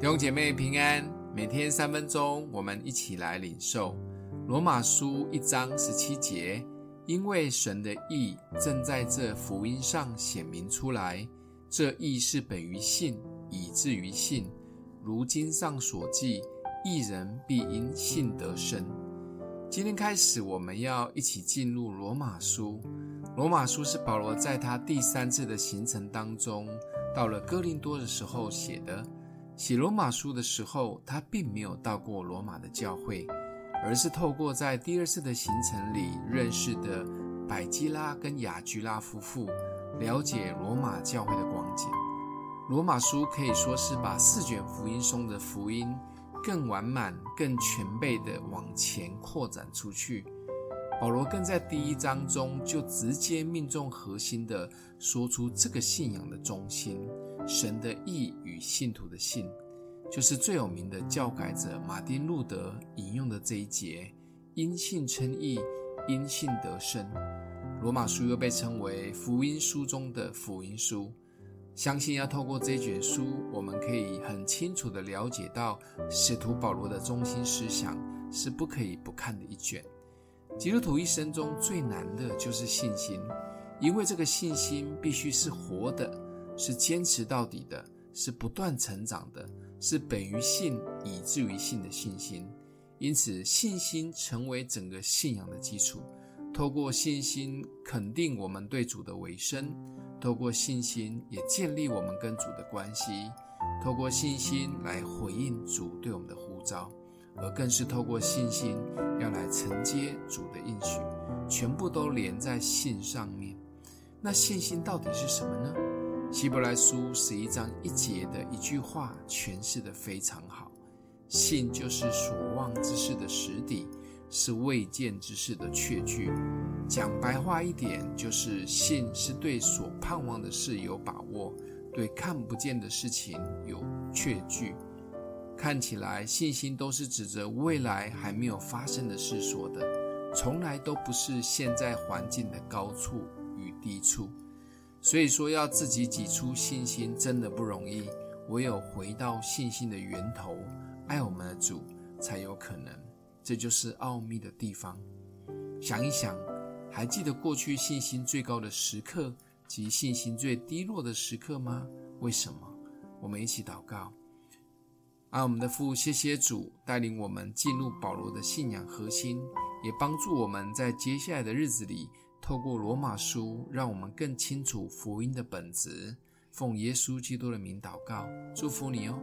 弟兄姐妹平安，每天三分钟，我们一起来领受罗马书一章十七节。因为神的意正在这福音上显明出来，这意是本于信，以至于信。如经上所记，一人必因信得生。今天开始，我们要一起进入罗马书。罗马书是保罗在他第三次的行程当中，到了哥林多的时候写的。写罗马书的时候，他并没有到过罗马的教会，而是透过在第二次的行程里认识的百基拉跟亚居拉夫妇，了解罗马教会的光景。罗马书可以说是把四卷福音中的福音更完满、更全备地往前扩展出去。保罗更在第一章中就直接命中核心地说出这个信仰的中心。神的义与信徒的信，就是最有名的教改者马丁路德引用的这一节：因信称义，因信得生。罗马书又被称为福音书中的福音书。相信要透过这卷书，我们可以很清楚地了解到使徒保罗的中心思想，是不可以不看的一卷。基督徒一生中最难的就是信心，因为这个信心必须是活的。是坚持到底的，是不断成长的，是本于信以至于信的信心。因此，信心成为整个信仰的基础。透过信心肯定我们对主的委身，透过信心也建立我们跟主的关系，透过信心来回应主对我们的呼召，而更是透过信心要来承接主的应许，全部都连在信上面。那信心到底是什么呢？希伯来书十一章一节的一句话诠释的非常好：信就是所望之事的实底，是未见之事的确据。讲白话一点，就是信是对所盼望的事有把握，对看不见的事情有确据。看起来信心都是指着未来还没有发生的事说的，从来都不是现在环境的高处与低处。所以说，要自己挤出信心真的不容易，唯有回到信心的源头，爱我们的主，才有可能。这就是奥秘的地方。想一想，还记得过去信心最高的时刻及信心最低落的时刻吗？为什么？我们一起祷告。爱我们的父，谢谢主带领我们进入保罗的信仰核心，也帮助我们在接下来的日子里。透过罗马书，让我们更清楚福音的本质。奉耶稣基督的名祷告，祝福你哦。